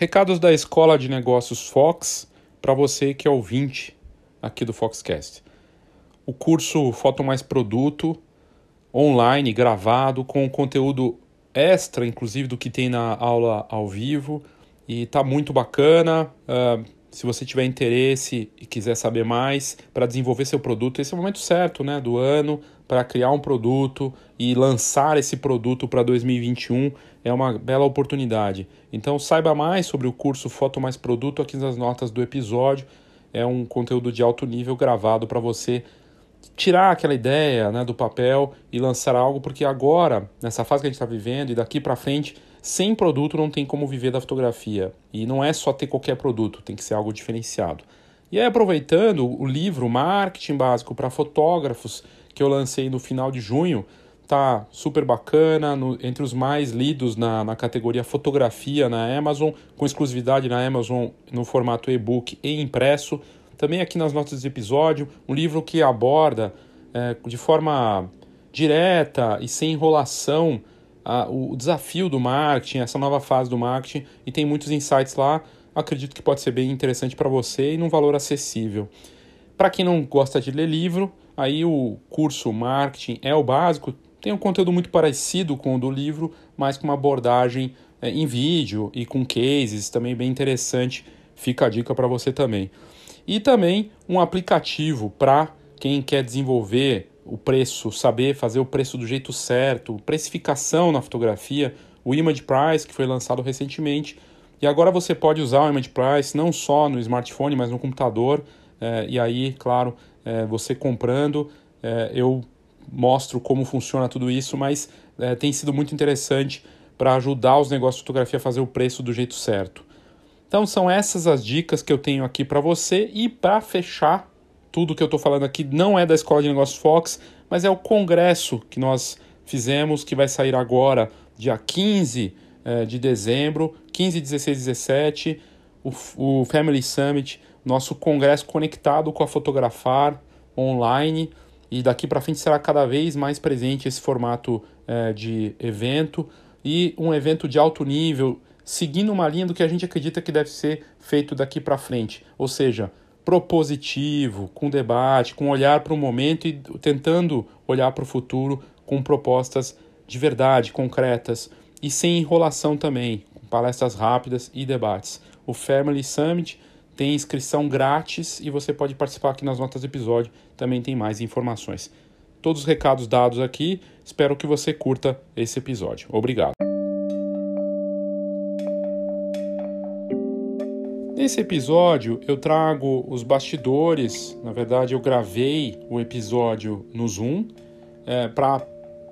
Recados da Escola de Negócios Fox para você que é ouvinte aqui do Foxcast. O curso Foto Mais Produto, online, gravado, com conteúdo extra, inclusive, do que tem na aula ao vivo. E tá muito bacana. Uh, se você tiver interesse e quiser saber mais para desenvolver seu produto, esse é o momento certo né, do ano para criar um produto e lançar esse produto para 2021 é uma bela oportunidade. Então saiba mais sobre o curso Foto Mais Produto aqui nas notas do episódio. É um conteúdo de alto nível gravado para você tirar aquela ideia né, do papel e lançar algo, porque agora, nessa fase que a gente está vivendo e daqui para frente, sem produto não tem como viver da fotografia. E não é só ter qualquer produto, tem que ser algo diferenciado. E aí, aproveitando o livro Marketing Básico para Fotógrafos, que eu lancei no final de junho, tá super bacana, no, entre os mais lidos na, na categoria fotografia na Amazon, com exclusividade na Amazon no formato e-book e impresso. Também aqui nas notas do episódio, um livro que aborda é, de forma direta e sem enrolação a, o, o desafio do marketing, essa nova fase do marketing, e tem muitos insights lá. Acredito que pode ser bem interessante para você e num valor acessível. Para quem não gosta de ler livro, aí o curso Marketing é o básico, tem um conteúdo muito parecido com o do livro, mas com uma abordagem é, em vídeo e com cases também bem interessante. Fica a dica para você também. E também um aplicativo para quem quer desenvolver o preço, saber fazer o preço do jeito certo, precificação na fotografia, o Image Price, que foi lançado recentemente. E agora você pode usar o Image Price não só no smartphone, mas no computador. É, e aí, claro, é, você comprando, é, eu mostro como funciona tudo isso, mas é, tem sido muito interessante para ajudar os negócios de fotografia a fazer o preço do jeito certo. Então são essas as dicas que eu tenho aqui para você e para fechar tudo que eu estou falando aqui não é da Escola de Negócios Fox, mas é o congresso que nós fizemos que vai sair agora, dia 15 é, de dezembro, 15, 16 17, o, o Family Summit nosso congresso conectado com a Fotografar online. E daqui para frente será cada vez mais presente esse formato é, de evento. E um evento de alto nível, seguindo uma linha do que a gente acredita que deve ser feito daqui para frente, ou seja, propositivo, com debate, com olhar para o momento e tentando olhar para o futuro com propostas de verdade, concretas e sem enrolação também, com palestras rápidas e debates. O Family Summit tem inscrição grátis e você pode participar aqui nas notas do episódio, também tem mais informações. Todos os recados dados aqui, espero que você curta esse episódio. Obrigado. Nesse episódio eu trago os bastidores, na verdade eu gravei o episódio no Zoom é, para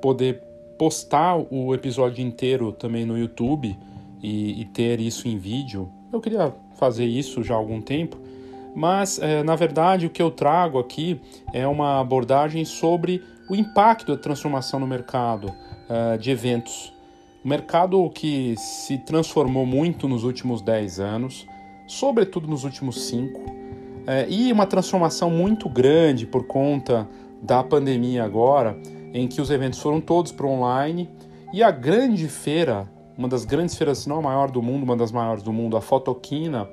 poder postar o episódio inteiro também no YouTube e, e ter isso em vídeo. Eu queria fazer isso já há algum tempo, mas é, na verdade o que eu trago aqui é uma abordagem sobre o impacto da transformação no mercado é, de eventos. O mercado que se transformou muito nos últimos 10 anos, sobretudo nos últimos 5, é, e uma transformação muito grande por conta da pandemia agora, em que os eventos foram todos para online e a grande feira uma das grandes feiras, se não a maior do mundo, uma das maiores do mundo, a Fotoquina,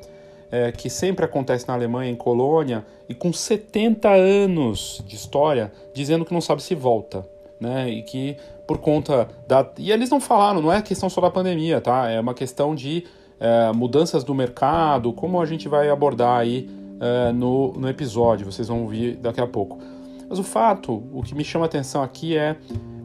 é, que sempre acontece na Alemanha, em Colônia, e com 70 anos de história, dizendo que não sabe se volta. Né? E que por conta da. E eles não falaram, não é questão só da pandemia, tá? É uma questão de é, mudanças do mercado, como a gente vai abordar aí é, no, no episódio, vocês vão ouvir daqui a pouco. Mas o fato, o que me chama a atenção aqui é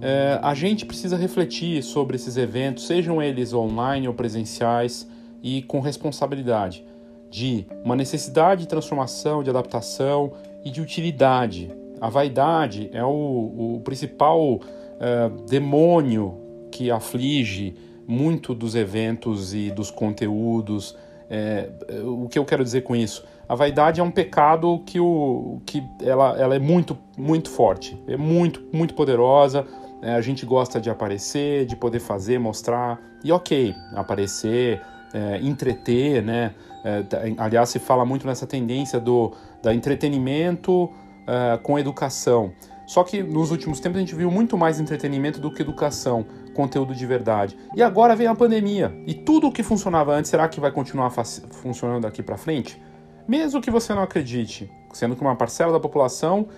é, a gente precisa refletir sobre esses eventos, sejam eles online ou presenciais, e com responsabilidade de uma necessidade de transformação, de adaptação e de utilidade. A vaidade é o, o principal é, demônio que aflige muito dos eventos e dos conteúdos. É, o que eu quero dizer com isso? A vaidade é um pecado que, o, que ela, ela é muito, muito forte, é muito, muito poderosa é, a gente gosta de aparecer, de poder fazer, mostrar, e ok, aparecer, é, entreter, né? É, aliás, se fala muito nessa tendência do da entretenimento é, com educação. Só que nos últimos tempos a gente viu muito mais entretenimento do que educação, conteúdo de verdade. E agora vem a pandemia. E tudo o que funcionava antes, será que vai continuar funcionando daqui para frente? Mesmo que você não acredite, sendo que uma parcela da população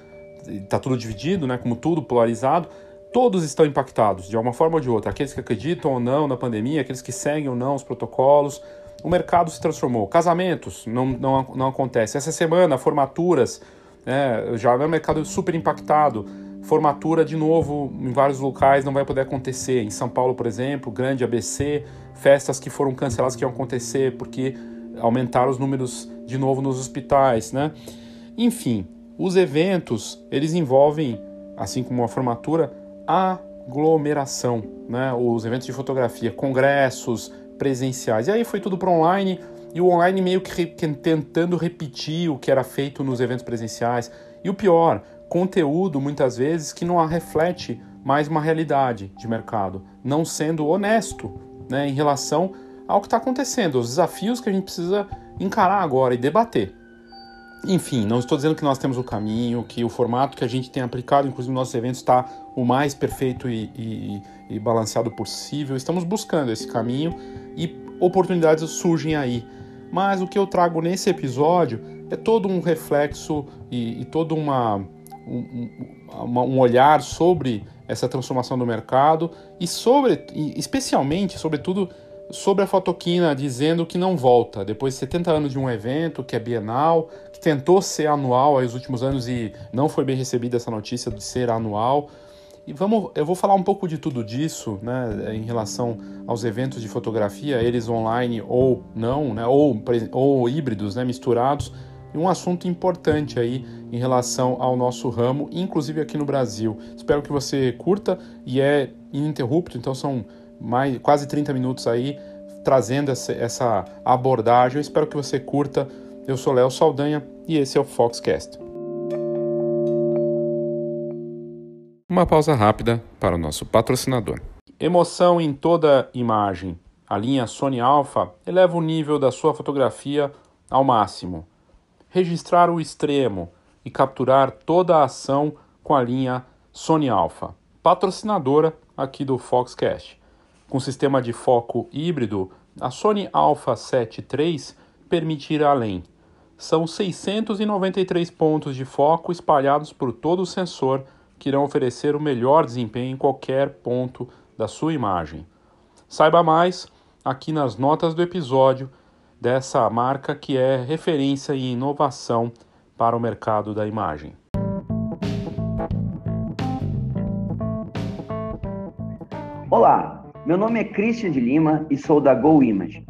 está tudo dividido, né, como tudo polarizado, todos estão impactados de alguma forma ou de outra. Aqueles que acreditam ou não na pandemia, aqueles que seguem ou não os protocolos. O mercado se transformou. Casamentos não, não, não acontece. Essa semana, formaturas é, já é um mercado super impactado. Formatura, de novo, em vários locais não vai poder acontecer. Em São Paulo, por exemplo, grande ABC, festas que foram canceladas que iam acontecer porque aumentaram os números de novo nos hospitais, né? Enfim, os eventos, eles envolvem, assim como a formatura, aglomeração, né? Os eventos de fotografia, congressos presenciais. E aí foi tudo para online e o online meio que tentando repetir o que era feito nos eventos presenciais. E o pior, conteúdo muitas vezes que não reflete mais uma realidade de mercado, não sendo honesto né, em relação ao que está acontecendo, os desafios que a gente precisa encarar agora e debater. Enfim, não estou dizendo que nós temos o caminho, que o formato que a gente tem aplicado, inclusive nos nossos eventos, está o mais perfeito e, e, e balanceado possível. Estamos buscando esse caminho e oportunidades surgem aí. Mas o que eu trago nesse episódio é todo um reflexo e, e todo uma, um, um olhar sobre essa transformação do mercado e sobre, e especialmente, sobretudo, sobre a fotoquina dizendo que não volta depois de 70 anos de um evento que é bienal, tentou ser anual nos últimos anos e não foi bem recebida essa notícia de ser anual. E vamos, eu vou falar um pouco de tudo disso, né, em relação aos eventos de fotografia, eles online ou não, né, ou, ou híbridos, né, misturados, e um assunto importante aí em relação ao nosso ramo, inclusive aqui no Brasil. Espero que você curta e é ininterrupto, então são mais, quase 30 minutos aí trazendo essa, essa abordagem. Eu espero que você curta. Eu sou Léo Saldanha e esse é o Foxcast. Uma pausa rápida para o nosso patrocinador. Emoção em toda imagem. A linha Sony Alpha eleva o nível da sua fotografia ao máximo. Registrar o extremo e capturar toda a ação com a linha Sony Alpha, patrocinadora aqui do Foxcast. Com sistema de foco híbrido, a Sony Alpha 7 III permite ir além. São 693 pontos de foco espalhados por todo o sensor que irão oferecer o melhor desempenho em qualquer ponto da sua imagem. Saiba mais aqui nas notas do episódio dessa marca que é referência e inovação para o mercado da imagem. Olá, meu nome é Christian de Lima e sou da Go Image.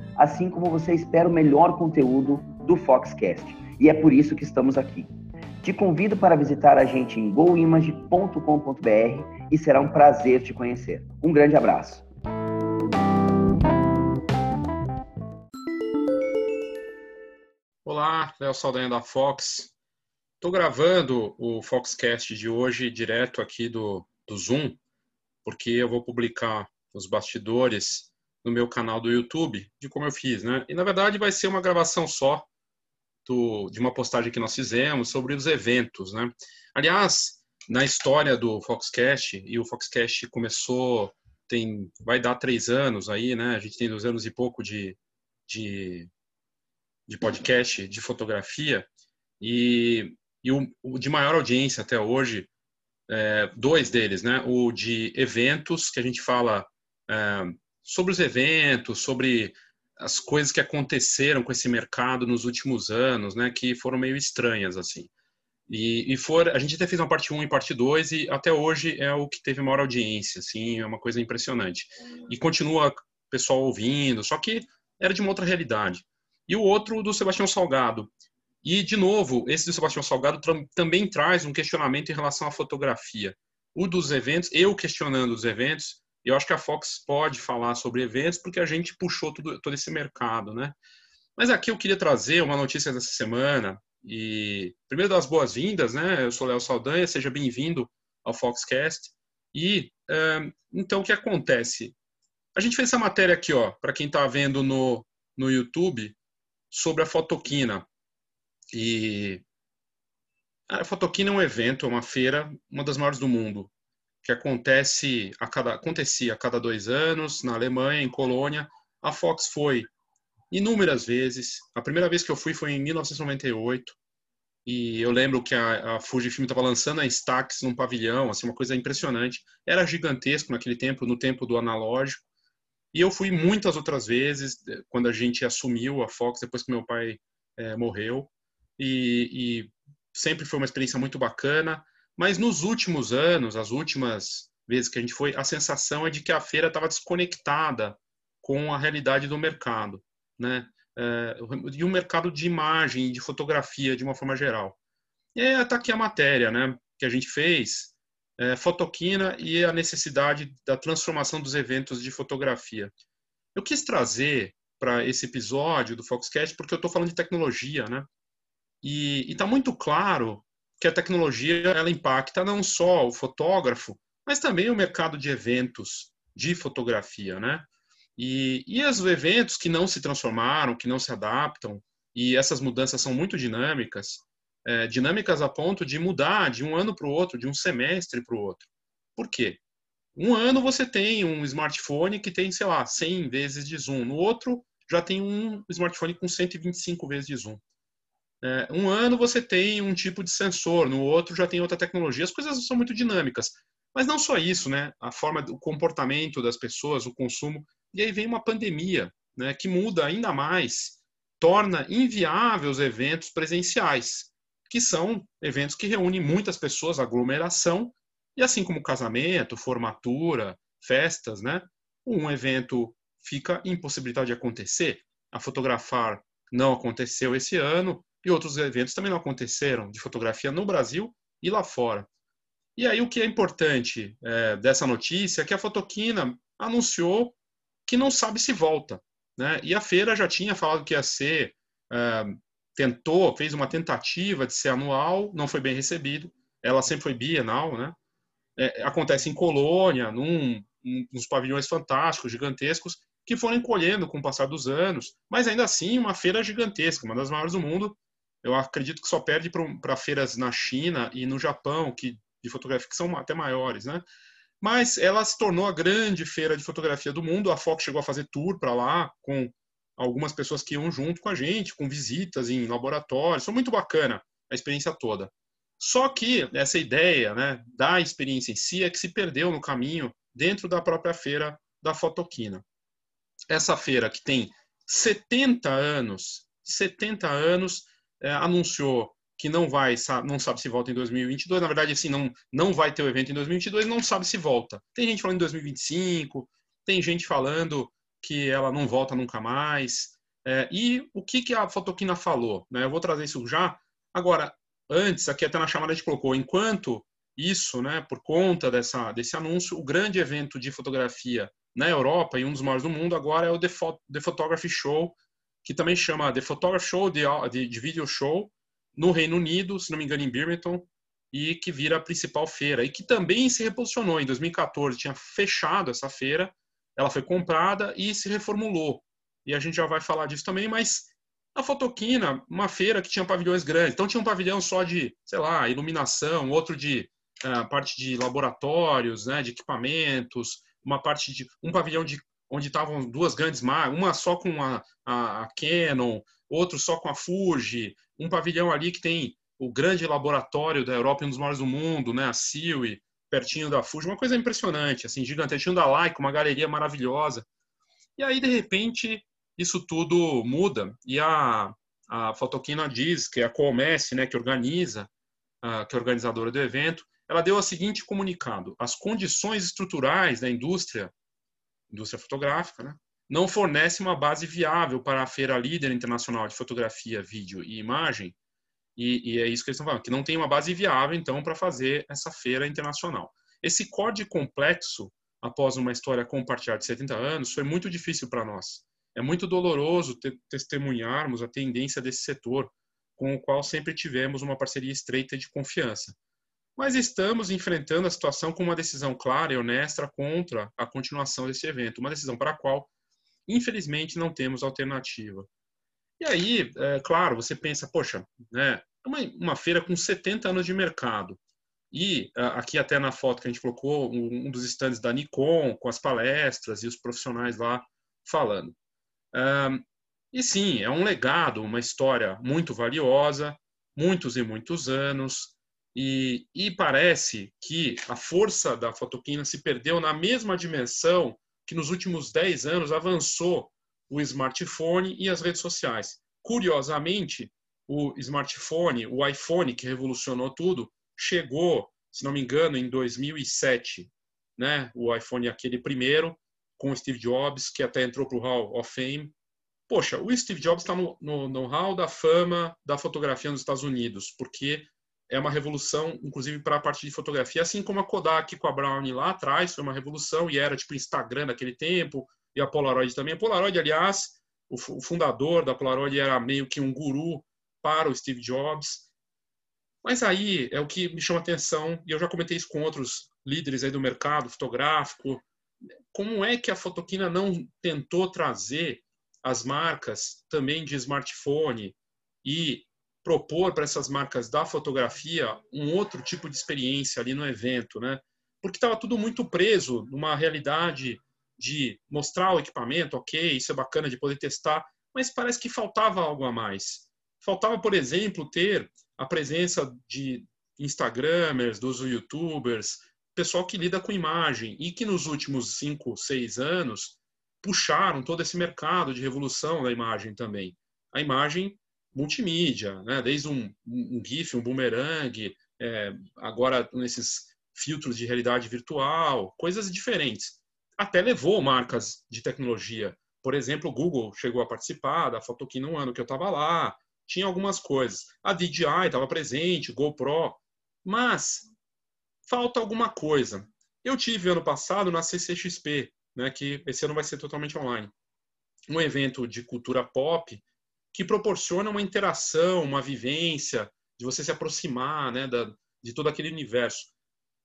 assim como você espera o melhor conteúdo do Foxcast, e é por isso que estamos aqui. Te convido para visitar a gente em goimage.com.br e será um prazer te conhecer. Um grande abraço. Olá, Léo Saldanha da Fox. Estou gravando o Foxcast de hoje direto aqui do, do Zoom, porque eu vou publicar os bastidores no meu canal do YouTube, de como eu fiz, né? E na verdade vai ser uma gravação só, do, de uma postagem que nós fizemos sobre os eventos, né? Aliás, na história do Foxcast, e o Foxcast começou, tem, vai dar três anos aí, né? A gente tem dois anos e pouco de, de, de podcast de fotografia, e, e o, o de maior audiência até hoje, é, dois deles, né? O de eventos, que a gente fala é, sobre os eventos, sobre as coisas que aconteceram com esse mercado nos últimos anos, né, que foram meio estranhas, assim. E, e for, a gente até fez uma parte 1 e parte 2 e até hoje é o que teve maior audiência, assim, é uma coisa impressionante. E continua pessoal ouvindo, só que era de uma outra realidade. E o outro do Sebastião Salgado. E, de novo, esse do Sebastião Salgado também traz um questionamento em relação à fotografia. o dos eventos, eu questionando os eventos, eu acho que a Fox pode falar sobre eventos porque a gente puxou tudo, todo esse mercado, né? Mas aqui eu queria trazer uma notícia dessa semana e primeiro das boas-vindas, né? Eu sou Léo Saldanha, seja bem-vindo ao Foxcast. E então o que acontece? A gente fez essa matéria aqui, ó, para quem está vendo no, no YouTube, sobre a Fotoquina. E a Fotoquina é um evento, é uma feira, uma das maiores do mundo, que acontece a cada, acontecia a cada dois anos na Alemanha, em Colônia. A Fox foi inúmeras vezes. A primeira vez que eu fui foi em 1998. E eu lembro que a, a Fujifilm estava lançando a Stax num pavilhão, assim, uma coisa impressionante. Era gigantesco naquele tempo, no tempo do analógico. E eu fui muitas outras vezes, eh, quando a gente assumiu a Fox, depois que meu pai é, morreu. E, e, sempre foi uma experiência muito bacana. Mas nos últimos anos, as últimas vezes que a gente foi, a sensação é de que a feira estava desconectada com a realidade do mercado, né? É, e o mercado de imagem, de fotografia, de uma forma geral. E está aqui a matéria, né? Que a gente fez, é, Fotoquina e a necessidade da transformação dos eventos de fotografia. Eu quis trazer para esse episódio do Foxcast porque eu estou falando de tecnologia, né? E está muito claro que a tecnologia ela impacta não só o fotógrafo, mas também o mercado de eventos de fotografia, né? E, e os eventos que não se transformaram, que não se adaptam, e essas mudanças são muito dinâmicas, é, dinâmicas a ponto de mudar de um ano para o outro, de um semestre para o outro. Por quê? Um ano você tem um smartphone que tem, sei lá, 100 vezes de zoom. No outro, já tem um smartphone com 125 vezes de zoom. É, um ano você tem um tipo de sensor, no outro já tem outra tecnologia. As coisas são muito dinâmicas. Mas não só isso, né? A forma, o comportamento das pessoas, o consumo. E aí vem uma pandemia, né? Que muda ainda mais, torna inviáveis os eventos presenciais, que são eventos que reúnem muitas pessoas, aglomeração, e assim como casamento, formatura, festas, né? Um evento fica impossibilitado de acontecer. A fotografar não aconteceu esse ano, e outros eventos também não aconteceram de fotografia no Brasil e lá fora. E aí o que é importante é, dessa notícia é que a Fotoquina anunciou que não sabe se volta. Né? E a feira já tinha falado que ia ser, é, tentou, fez uma tentativa de ser anual, não foi bem recebido. Ela sempre foi bienal, né? É, acontece em Colônia, num, uns pavilhões fantásticos, gigantescos, que foram encolhendo com o passar dos anos, mas ainda assim uma feira gigantesca, uma das maiores do mundo, eu acredito que só perde para feiras na China e no Japão, que de fotografia que são até maiores, né? Mas ela se tornou a grande feira de fotografia do mundo. A Fox chegou a fazer tour para lá com algumas pessoas que iam junto com a gente, com visitas em laboratórios. Foi muito bacana a experiência toda. Só que essa ideia, né, da experiência em si é que se perdeu no caminho dentro da própria feira da Fotoquina. Essa feira que tem 70 anos, 70 anos, é, anunciou que não vai, não sabe se volta em 2022. Na verdade, assim, não, não vai ter o evento em 2022, não sabe se volta. Tem gente falando em 2025, tem gente falando que ela não volta nunca mais. É, e o que, que a Fotoquina falou? Né? Eu vou trazer isso já. Agora, antes, aqui até na chamada a gente colocou, enquanto isso, né, por conta dessa, desse anúncio, o grande evento de fotografia na Europa e um dos maiores do mundo agora é o The, The Photography Show, que também chama The Photography Show, de, de, de Video Show, no Reino Unido, se não me engano, em Birmingham, e que vira a principal feira, e que também se reposicionou. Em 2014 tinha fechado essa feira, ela foi comprada e se reformulou. E a gente já vai falar disso também, mas a Fotoquina, uma feira que tinha pavilhões grandes, então tinha um pavilhão só de, sei lá, iluminação, outro de uh, parte de laboratórios, né, de equipamentos, uma parte de um pavilhão de onde estavam duas grandes marcas, uma só com a, a, a, Canon, outro só com a Fuji, um pavilhão ali que tem o grande laboratório da Europa, um dos maiores do mundo, né, a CIWI, pertinho da Fuji, uma coisa impressionante, assim, gigante, tinha da Leica, uma galeria maravilhosa. E aí, de repente, isso tudo muda, e a, a Fotoquina diz, que é a Comece, né, que organiza, que é organizadora do evento, ela deu o seguinte comunicado: as condições estruturais da indústria indústria fotográfica, né? não fornece uma base viável para a feira líder internacional de fotografia, vídeo e imagem, e, e é isso que eles estão falando, que não tem uma base viável, então, para fazer essa feira internacional. Esse COD complexo, após uma história compartilhada de 70 anos, foi muito difícil para nós. É muito doloroso te testemunharmos a tendência desse setor, com o qual sempre tivemos uma parceria estreita de confiança. Mas estamos enfrentando a situação com uma decisão clara e honesta contra a continuação desse evento, uma decisão para a qual, infelizmente, não temos alternativa. E aí, é, claro, você pensa, poxa, né, é uma, uma feira com 70 anos de mercado. E aqui até na foto que a gente colocou, um, dos estandes da Nikon, com as palestras e os profissionais lá falando. Um, e sim, é um legado, uma história muito valiosa, muitos e muitos anos, e, e parece que a força da fotoquina se perdeu na mesma dimensão que nos últimos 10 anos avançou o smartphone e as redes sociais. Curiosamente, o smartphone, o iPhone, que revolucionou tudo, chegou, se não me engano, em 2007. Né? O iPhone aquele primeiro, com o Steve Jobs, que até entrou para o Hall of Fame. Poxa, o Steve Jobs está no, no, no Hall da Fama da fotografia nos Estados Unidos, porque é uma revolução, inclusive para a parte de fotografia, assim como a Kodak com a Brownie lá atrás foi uma revolução e era tipo Instagram naquele tempo, e a Polaroid também. A Polaroid, aliás, o, fundador da Polaroid era meio que um guru para o Steve Jobs. Mas aí é o que me chama atenção, e eu já comentei isso com outros líderes aí do mercado fotográfico, como é que a Fotoquina não tentou trazer as marcas também de smartphone e propor para essas marcas da fotografia um outro tipo de experiência ali no evento, né? Porque estava tudo muito preso numa realidade de mostrar o equipamento, ok, isso é bacana de poder testar, mas parece que faltava algo a mais. Faltava, por exemplo, ter a presença de Instagramers, dos YouTubers, pessoal que lida com imagem e que nos últimos cinco, seis anos puxaram todo esse mercado de revolução da imagem também. A imagem multimídia, né? desde um, um GIF, um boomerang, é, agora nesses filtros de realidade virtual, coisas diferentes. Até levou marcas de tecnologia. Por exemplo, o Google chegou a participar da Fotoquim no ano que eu estava lá. Tinha algumas coisas. A DJI estava presente, GoPro. Mas falta alguma coisa. Eu tive ano passado na CCXP, né, que esse ano vai ser totalmente online. Um evento de cultura pop que proporciona uma interação, uma vivência, de você se aproximar né, da, de todo aquele universo.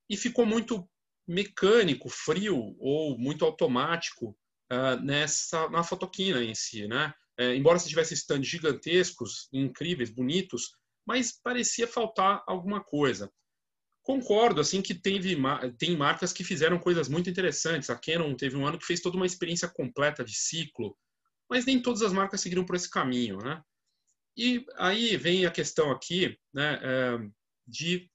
E ficou muito mecânico, frio ou muito automático uh, nessa na fotoquina em si, né? É, embora se tivesse stands gigantescos, incríveis, bonitos, mas parecia faltar alguma coisa. Concordo, assim, que teve, tem marcas que fizeram coisas muito interessantes. A Canon teve um ano que fez toda uma experiência completa de ciclo, mas nem todas as marcas seguiram por esse caminho, né? E aí vem a questão aqui, né, é, de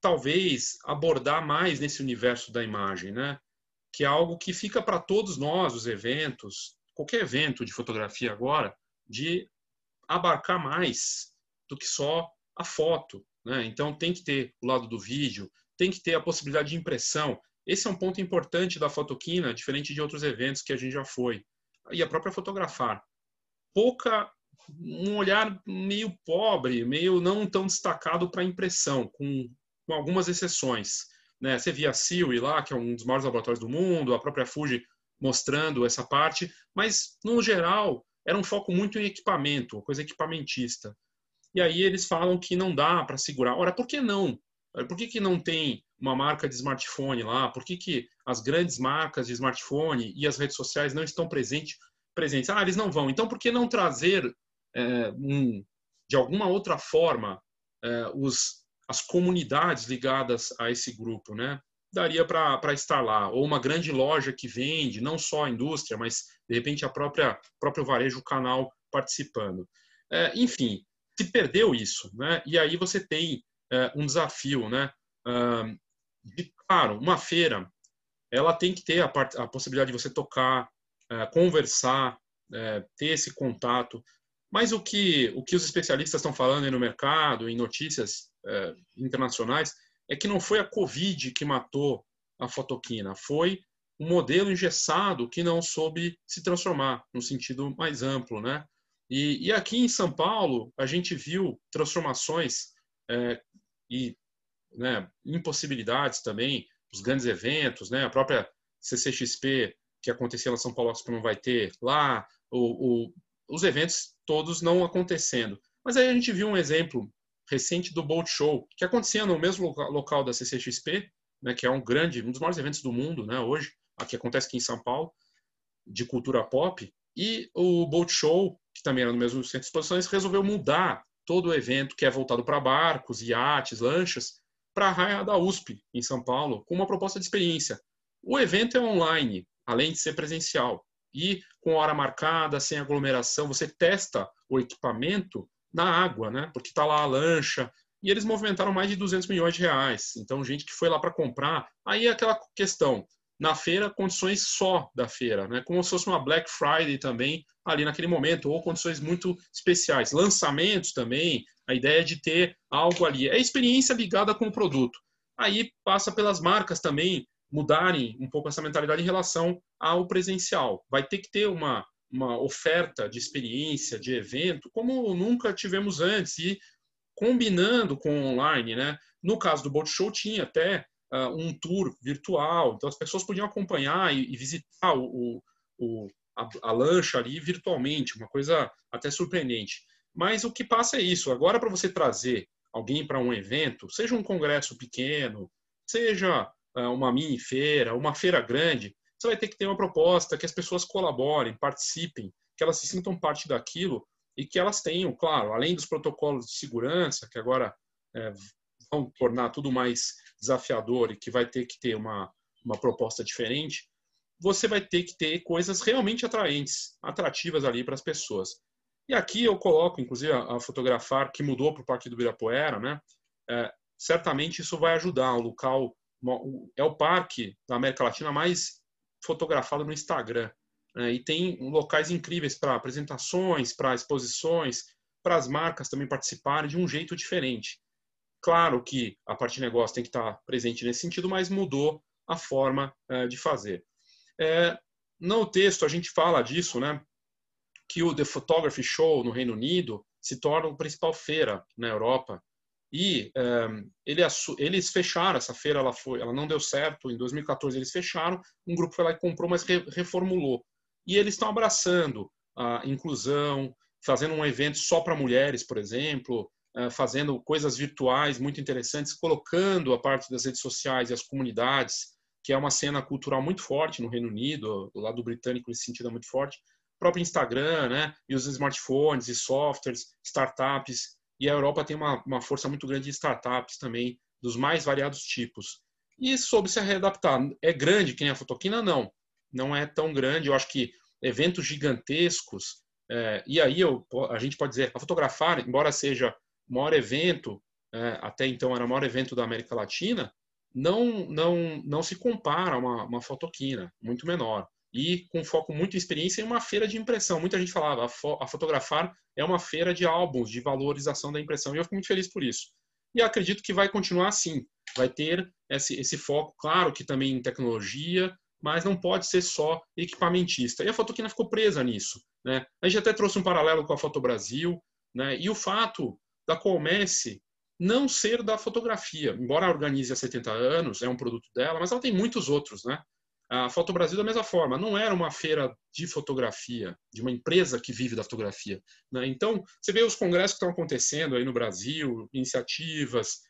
talvez abordar mais nesse universo da imagem, né? Que é algo que fica para todos nós, os eventos, qualquer evento de fotografia agora, de abarcar mais do que só a foto, né? Então tem que ter o lado do vídeo, tem que ter a possibilidade de impressão. Esse é um ponto importante da fotoquina, diferente de outros eventos que a gente já foi e a própria fotografar. Pouca, um olhar meio pobre, meio não tão destacado para impressão, com, com algumas exceções. Né? Você via a Silly lá, que é um dos maiores laboratórios do mundo, a própria Fuji mostrando essa parte, mas no geral era um foco muito em equipamento, coisa equipamentista. E aí eles falam que não dá para segurar. Ora, por que não? Por que, que não tem uma marca de smartphone lá? Por que, que as grandes marcas de smartphone e as redes sociais não estão presentes? presentes? Ah, eles não vão. Então, por que não trazer é, um, de alguma outra forma é, os, as comunidades ligadas a esse grupo, né? Daria para estar lá. Ou uma grande loja que vende, não só a indústria, mas de repente a própria próprio varejo canal participando. É, enfim, se perdeu isso, né? E aí você tem é, um desafio, né? De, claro, uma feira, ela tem que ter a, part, a possibilidade de você tocar, é, conversar, é, ter esse contato. Mas o que, o que os especialistas estão falando no mercado, em notícias é, internacionais, é que não foi a Covid que matou a fotoquina, foi um modelo engessado que não soube se transformar, no sentido mais amplo, né? E, e aqui em São Paulo, a gente viu transformações é, e né, impossibilidades também os grandes eventos, né? A própria CCXP que acontecia lá em São Paulo, que não vai ter lá, o, o, os eventos todos não acontecendo. Mas aí a gente viu um exemplo recente do Boat Show, que acontecia no mesmo local da CCXP, né, que é um grande, um dos maiores eventos do mundo, né, hoje, aqui acontece aqui em São Paulo, de cultura pop, e o Boat Show, que também era no mesmo centro de exposições, resolveu mudar todo o evento que é voltado para barcos, iates, lanchas, para a Raia da USP, em São Paulo, com uma proposta de experiência. O evento é online, além de ser presencial. E com hora marcada, sem aglomeração, você testa o equipamento na água, né? Porque está lá a lancha. E eles movimentaram mais de 200 milhões de reais. Então, gente que foi lá para comprar. Aí é aquela questão. Na feira, condições só da feira, né? Como se fosse uma Black Friday também, ali naquele momento, ou condições muito especiais. Lançamentos também, a ideia de ter algo ali. É experiência ligada com o produto. Aí passa pelas marcas também mudarem um pouco essa mentalidade em relação ao presencial. Vai ter que ter uma, uma oferta de experiência, de evento, como nunca tivemos antes, e combinando com o online. Né? No caso do Boat Show, tinha até um tour virtual, então as pessoas podiam acompanhar e, e visitar o, o, a, a lancha ali virtualmente, uma coisa até surpreendente. Mas o que passa é isso. Agora, para você trazer alguém para um evento, seja um congresso pequeno, seja ah, uma mini feira, uma feira grande, você vai ter que ter uma proposta que as pessoas colaborem, participem, que elas se sintam parte daquilo e que elas tenham, claro, além dos protocolos de segurança, que agora é, vão tornar tudo mais desafiador e que vai ter que ter uma, uma proposta diferente, você vai ter que ter coisas realmente atraentes, atrativas ali para as pessoas. E aqui eu coloco, inclusive, a, fotografar que mudou para o Parque do Ibirapuera, né? É, certamente isso vai ajudar o local é o parque da América Latina mais fotografado no Instagram. Né? E tem locais incríveis para apresentações, para exposições, para as marcas também participarem de um jeito diferente. Claro que a parte de negócio tem que estar presente nesse sentido, mas mudou a forma é, de fazer. É, no texto a gente fala disso, né? Que o The Photography Show no Reino Unido se torna a principal feira na Europa e ehm, ele, eles fecharam essa feira, ela, foi, ela não deu certo. Em 2014 eles fecharam, um grupo foi lá e comprou, mas re, reformulou. E eles estão abraçando a inclusão, fazendo um evento só para mulheres, por exemplo, fazendo coisas virtuais muito interessantes, colocando a parte das redes sociais e as comunidades, que é uma cena cultural muito forte no Reino Unido, do lado britânico nesse sentido é muito forte. O próprio Instagram, né, e os smartphones e softwares, startups e a Europa tem uma, uma força muito grande de startups também, dos mais variados tipos. E soube se readaptar. É grande que nem a Fotoquina? Não. Não é tão grande. Eu acho que eventos gigantescos, é, e aí eu, a gente pode dizer, a Fotografar, embora seja maior evento, é, até então era o maior evento da América Latina, não, não, não se compara a uma, uma fotoquina, muito menor e com foco muito em experiência em uma feira de impressão. Muita gente falava, a, fo a Fotografar é uma feira de álbuns, de valorização da impressão, e eu fico muito feliz por isso. E acredito que vai continuar assim, vai ter esse, esse foco, claro que também em tecnologia, mas não pode ser só equipamentista. E a Fotoquina ficou presa nisso. Né? A gente até trouxe um paralelo com a Foto Brasil, né? e o fato da Colmesse não ser da fotografia, embora organize há 70 anos, é um produto dela, mas ela tem muitos outros, né? A Foto Brasil da mesma forma, não era uma feira de fotografia, de uma empresa que vive da fotografia. Né? Então, você vê os congressos que estão acontecendo aí no Brasil, iniciativas,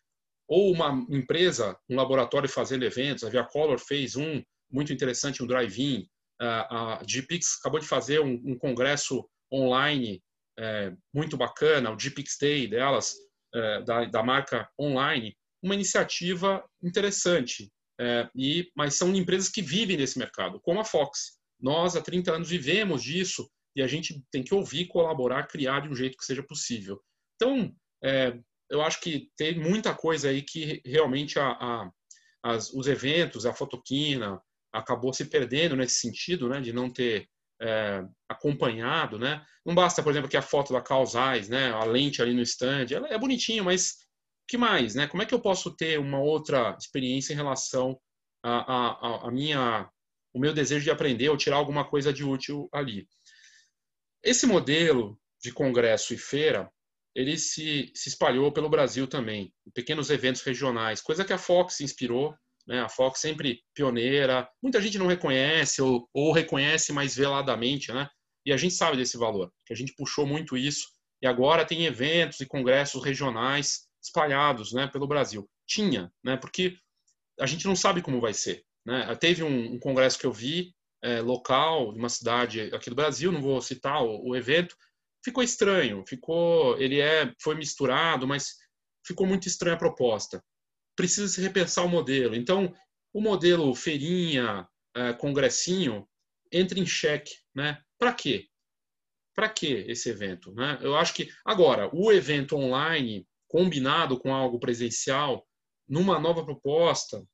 ou uma empresa, um laboratório fazendo eventos. A Via Color fez um muito interessante, um drive-in. A GPix acabou de fazer um, um congresso online é, muito bacana, o GPix Day delas, é, da, da marca online. Uma iniciativa interessante, é, e, mas são empresas que vivem desse mercado, como a Fox. Nós, há 30 anos, vivemos disso e a gente tem que ouvir, colaborar, criar de um jeito que seja possível. Então, é, eu acho que tem muita coisa aí que realmente a, a, as, os eventos, a fotoquina, acabou se perdendo nesse sentido, né, de não ter é, acompanhado, né? Não basta, por exemplo, que a foto da Causais, né, a lente ali no stand, ela é bonitinha, mas que mais, né? Como é que eu posso ter uma outra experiência em relação a, a, a minha, o meu desejo de aprender ou tirar alguma coisa de útil ali? Esse modelo de congresso e feira, ele se, se espalhou pelo Brasil também, em pequenos eventos regionais, coisa que a Fox inspirou né? A Fox sempre pioneira. Muita gente não reconhece ou, ou reconhece mais veladamente, né? E a gente sabe desse valor, que a gente puxou muito isso. E agora tem eventos e congressos regionais espalhados, né, pelo Brasil. Tinha, né? Porque a gente não sabe como vai ser. Né? Teve um, um congresso que eu vi é, local, de uma cidade aqui do Brasil, não vou citar o, o, evento, ficou estranho, ficou, ele é, foi misturado, mas ficou muito estranha a proposta. Precisa se repensar o modelo. Então, o modelo feirinha, é, congressinho, entra em xeque, né? Para quê? Para que esse evento? Né? Eu acho que agora o evento online combinado com algo presencial numa nova proposta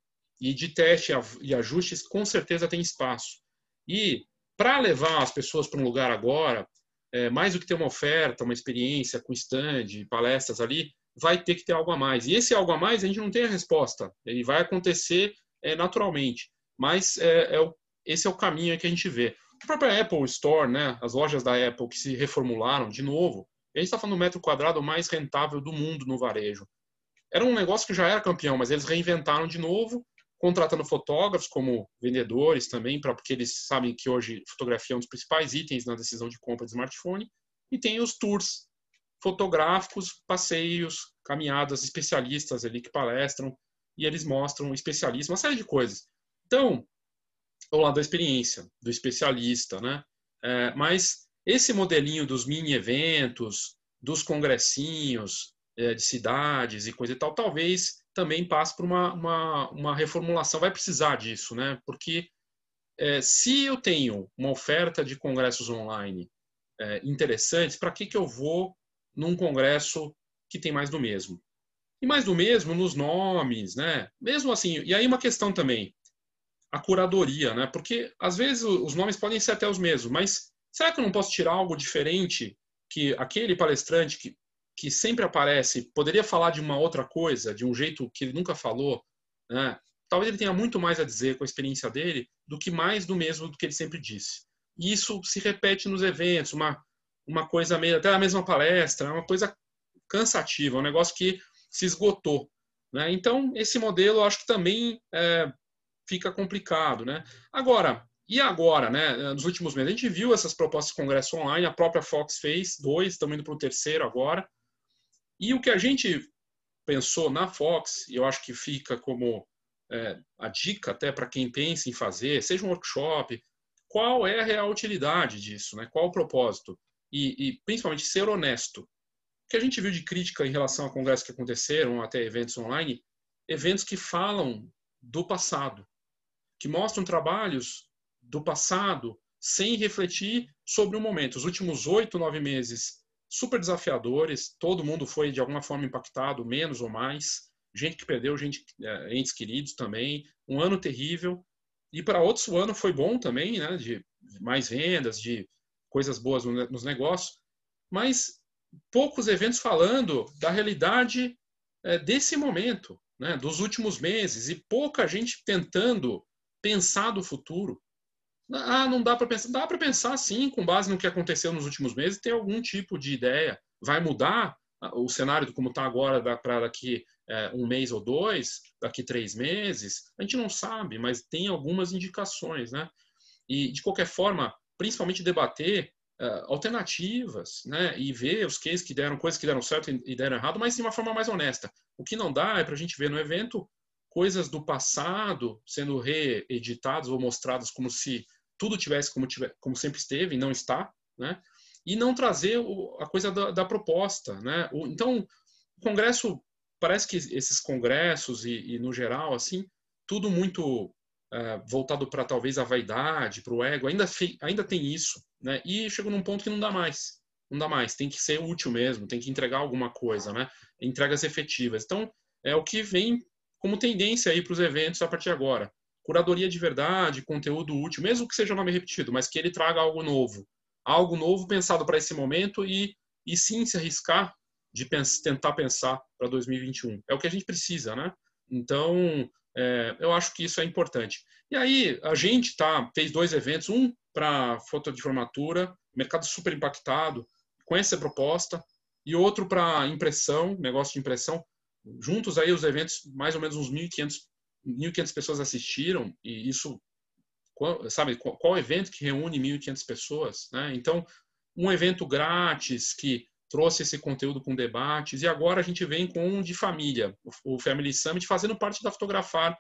e de teste e ajustes, com certeza tem espaço. E para levar as pessoas para um lugar agora, é, mais do que ter uma oferta, uma experiência com stand, palestras ali, vai ter que ter algo a mais. E esse algo a mais a gente não tem a resposta. Ele vai acontecer é, naturalmente. Mas é, é o, esse é o caminho que a gente vê. A própria Apple Store, né, as lojas da Apple que se reformularam de novo, a gente está falando do metro quadrado mais rentável do mundo no varejo. Era um negócio que já era campeão, mas eles reinventaram de novo, contratando fotógrafos como vendedores também, pra, porque eles sabem que hoje fotografia é um dos principais itens na decisão de compra de smartphone. E tem os tours fotográficos, passeios, caminhadas, especialistas ali que palestram e eles mostram especialistas, uma série de coisas. Então, o lado da experiência, do especialista, né? É, mas esse modelinho dos mini eventos, dos congressinhos, é, de cidades e coisa e tal, talvez também passe por uma, uma, uma reformulação. Vai precisar disso, né? Porque é, se eu tenho uma oferta de congressos online é, interessantes, para que, que eu vou num congresso que tem mais do mesmo? E mais do mesmo nos nomes, né? Mesmo assim, e aí uma questão também, a curadoria, né? Porque às vezes os nomes podem ser até os mesmos, mas será que eu não posso tirar algo diferente que aquele palestrante que que sempre aparece poderia falar de uma outra coisa, de um jeito que ele nunca falou, né? talvez ele tenha muito mais a dizer com a experiência dele do que mais do mesmo do que ele sempre disse. E isso se repete nos eventos, uma, uma coisa meio, até a mesma palestra, é uma coisa cansativa, um negócio que se esgotou. Né? Então, esse modelo acho que também é, fica complicado. Né? Agora, e agora, né, nos últimos meses? A gente viu essas propostas de congresso online, a própria Fox fez dois, estamos indo para o terceiro agora. E o que a gente pensou na Fox, e eu acho que fica como é, a dica até para quem pensa em fazer, seja um workshop, qual é a real utilidade disso, né? qual o propósito? E, e principalmente ser honesto. O que a gente viu de crítica em relação a congressos que aconteceram, até eventos online, eventos que falam do passado, que mostram trabalhos do passado sem refletir sobre o momento. Os últimos oito, nove meses super desafiadores, todo mundo foi de alguma forma impactado, menos ou mais, gente que perdeu gente, é, entes queridos também, um ano terrível, e para outros o ano foi bom também, né, de mais vendas, de coisas boas nos negócios, mas poucos eventos falando da realidade é, desse momento, né, dos últimos meses, e pouca gente tentando pensar do futuro. Ah, não dá para pensar. Dá para pensar sim, com base no que aconteceu nos últimos meses, ter algum tipo de ideia. Vai mudar o cenário como está agora para daqui é, um mês ou dois, daqui três meses? A gente não sabe, mas tem algumas indicações, né? E de qualquer forma, principalmente debater uh, alternativas, né? E ver os cases que deram, coisas que deram certo e deram errado, mas de uma forma mais honesta. O que não dá é para a gente ver no evento coisas do passado sendo reeditadas ou mostradas como se tudo tivesse como, tiver, como sempre esteve e não está, né? E não trazer o, a coisa da, da proposta, né? O, então, o Congresso parece que esses congressos e, e no geral assim tudo muito é, voltado para talvez a vaidade, para o ego, ainda ainda tem isso, né? E chegou num ponto que não dá mais, não dá mais. Tem que ser útil mesmo, tem que entregar alguma coisa, né? Entregas efetivas. Então é o que vem como tendência aí para os eventos a partir de agora curadoria de verdade, conteúdo útil, mesmo que seja nome repetido, mas que ele traga algo novo. Algo novo pensado para esse momento e, e sim se arriscar de pens tentar pensar para 2021. É o que a gente precisa, né? Então, é, eu acho que isso é importante. E aí, a gente tá, fez dois eventos, um para foto de formatura, mercado super impactado, com essa proposta, e outro para impressão, negócio de impressão. Juntos aí os eventos, mais ou menos uns 1.500 1.500 pessoas assistiram e isso sabe qual, qual evento que reúne 1.500 pessoas, né? Então, um evento grátis que trouxe esse conteúdo com debates e agora a gente vem com um de família, o Family Summit, fazendo parte da Fotografar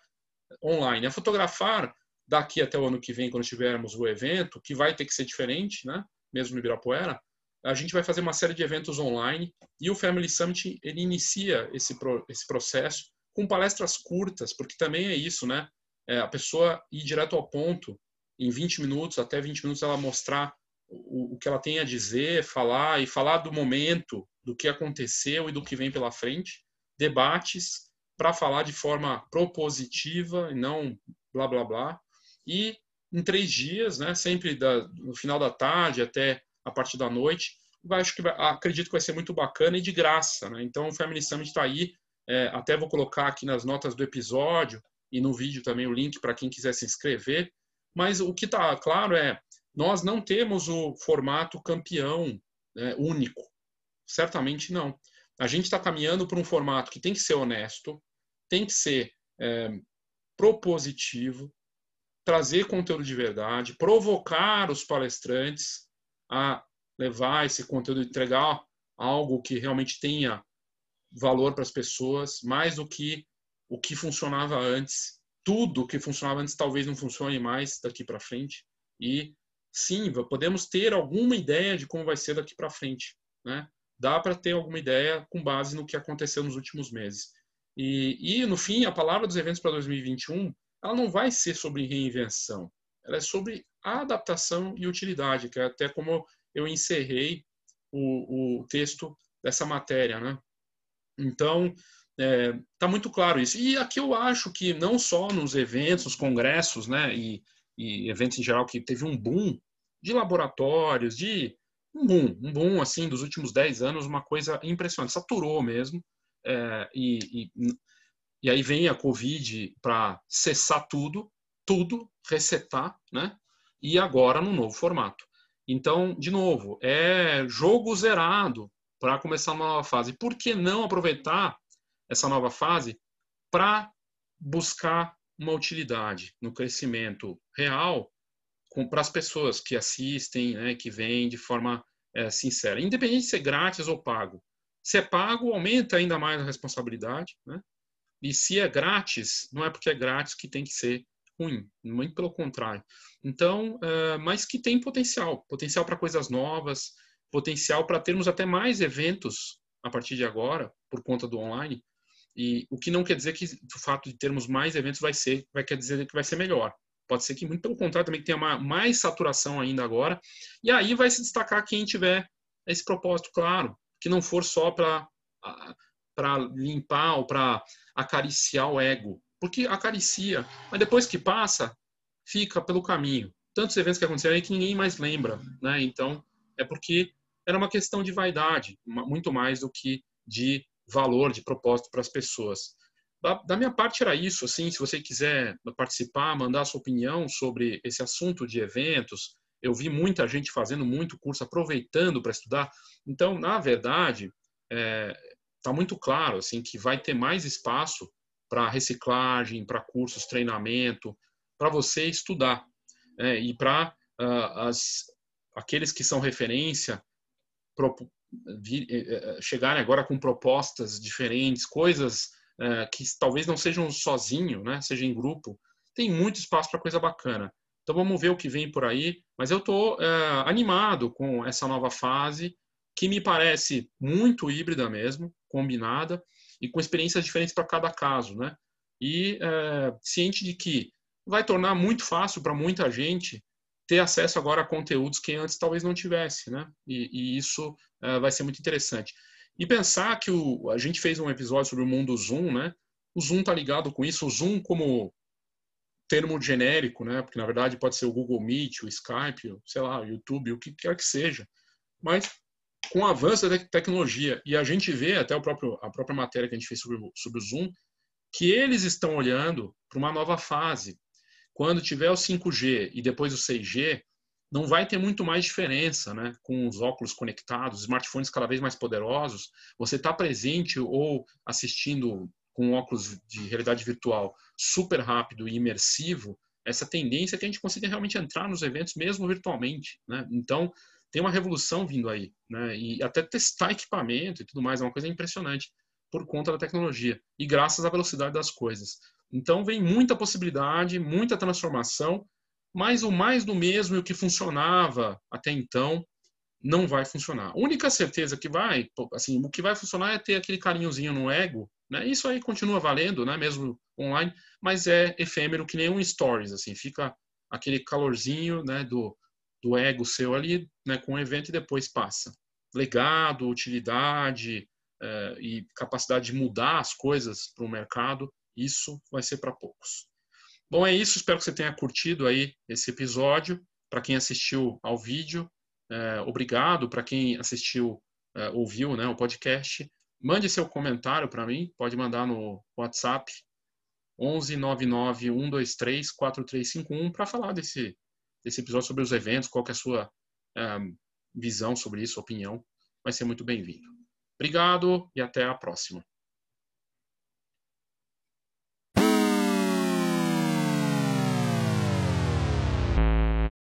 online. A Fotografar, daqui até o ano que vem, quando tivermos o evento, que vai ter que ser diferente, né? mesmo no Ibirapuera, a gente vai fazer uma série de eventos online e o Family Summit ele inicia esse, pro, esse processo com palestras curtas, porque também é isso, né? É a pessoa ir direto ao ponto, em 20 minutos, até 20 minutos, ela mostrar o, que ela tem a dizer, falar e falar do momento, do que aconteceu e do que vem pela frente. Debates para falar de forma propositiva e não blá blá blá. E em três dias, né, sempre da, no final da tarde até a partir da noite, acho que acredito que vai ser muito bacana e de graça. Né? Então o Family Summit está aí. É, até vou colocar aqui nas notas do episódio e no vídeo também o link para quem quiser se inscrever. Mas o que está claro é nós não temos o formato campeão né, único. Certamente não. A gente está caminhando para um formato que tem que ser honesto, tem que ser é, propositivo, trazer conteúdo de verdade, provocar os palestrantes a levar esse conteúdo, entregar algo que realmente tenha valor para as pessoas, mais do que o que funcionava antes. Tudo que funcionava antes talvez não funcione mais daqui para frente. E sim, podemos ter alguma ideia de como vai ser daqui para frente, né? Dá para ter alguma ideia com base no que aconteceu nos últimos meses. E, e no fim, a palavra dos eventos para 2021, ela não vai ser sobre reinvenção, ela é sobre adaptação e utilidade, que é até como eu encerrei o, o texto dessa matéria, né? Então, está é, tá muito claro isso. E aqui eu acho que não só nos eventos, nos congressos, né, e e eventos em geral que teve um boom de laboratórios, de um boom, um boom assim dos últimos 10 anos, uma coisa impressionante, saturou mesmo. É, e, e, e aí vem a Covid para cessar tudo, tudo, resetar, né? E agora no novo formato. Então, de novo, é jogo zerado para começar uma nova fase. Por que não aproveitar essa nova fase para buscar uma utilidade no crescimento real para as pessoas que assistem, né, que vêm de forma é, sincera, independente de ser grátis ou pago. Se é pago, aumenta ainda mais a responsabilidade, né? E se é grátis, não é porque é grátis que tem que ser ruim, muito pelo contrário. Então, é, mas que tem potencial, potencial para coisas novas, potencial para termos até mais eventos a partir de agora, por conta do online, e o que não quer dizer que o fato de termos mais eventos vai ser, vai quer dizer que vai ser melhor. Pode ser que muito pelo contrário também tenha uma, mais saturação ainda agora. E aí vai se destacar quem tiver esse propósito claro, que não for só para para limpar ou para acariciar o ego, porque acaricia, mas depois que passa, fica pelo caminho. Tantos eventos que aconteceram aí que ninguém mais lembra, né? Então, é porque era uma questão de vaidade, muito mais do que de valor, de propósito para as pessoas. Da, da, minha parte era isso, assim, se você quiser participar, mandar sua opinião sobre esse assunto de eventos, eu vi muita gente fazendo muito curso, aproveitando para estudar. Então, na verdade, está é, tá muito claro assim que vai ter mais espaço para reciclagem, para cursos, treinamento, para você estudar é, e para uh, aqueles que são referência eh, eh, chegarem agora com propostas diferentes, coisas uh, que talvez não sejam sozinho, né, seja em grupo, tem muito espaço para coisa bacana. Então vamos ver o que vem por aí, mas eu estou animado com essa nova fase, que me parece muito híbrida mesmo, combinada, e com experiências diferentes para cada caso, né? E ciente de que vai tornar muito fácil para muita gente ter acesso agora a conteúdos que antes talvez não tivesse, né? E, e isso uh, vai ser muito interessante. E pensar que o, a gente fez um episódio sobre o mundo Zoom, né? O Zoom está ligado com isso, o Zoom como termo genérico, né? Porque na verdade pode ser o Google Meet, o Skype, sei lá, o YouTube, o que quer que seja. Mas com o avanço da tecnologia e a gente vê até o próprio a própria matéria que a gente fez sobre, sobre o Zoom que eles estão olhando para uma nova fase quando tiver o 5G e depois o 6G, não vai ter muito mais diferença, né? Com os óculos conectados, smartphones cada vez mais poderosos, você está presente ou assistindo com óculos de realidade virtual super rápido e imersivo, essa tendência é que a gente consiga realmente entrar nos eventos mesmo virtualmente, né? Então, tem uma revolução vindo aí, né? E até testar equipamento e tudo mais é uma coisa impressionante por conta da tecnologia e graças à velocidade das coisas. Então, vem muita possibilidade, muita transformação, mas o mais do mesmo e o que funcionava até então não vai funcionar. A única certeza que vai, assim, o que vai funcionar é ter aquele carinhozinho no ego, né? Isso aí continua valendo, né? Mesmo online, mas é efêmero que nem um stories, assim, fica aquele calorzinho, né? Do, do ego seu ali, né? Com o evento e depois passa. Legado, utilidade eh, e capacidade de mudar as coisas para o mercado, isso vai ser para poucos. Bom, é isso. Espero que você tenha curtido aí esse episódio. Para quem assistiu ao vídeo, é, obrigado. Para quem assistiu, é, ouviu né, o podcast, mande seu comentário para mim. Pode mandar no WhatsApp 11 99 123 4351 para falar desse, desse episódio sobre os eventos, qual é a sua é, visão sobre isso, opinião. Vai ser muito bem-vindo. Obrigado e até a próxima.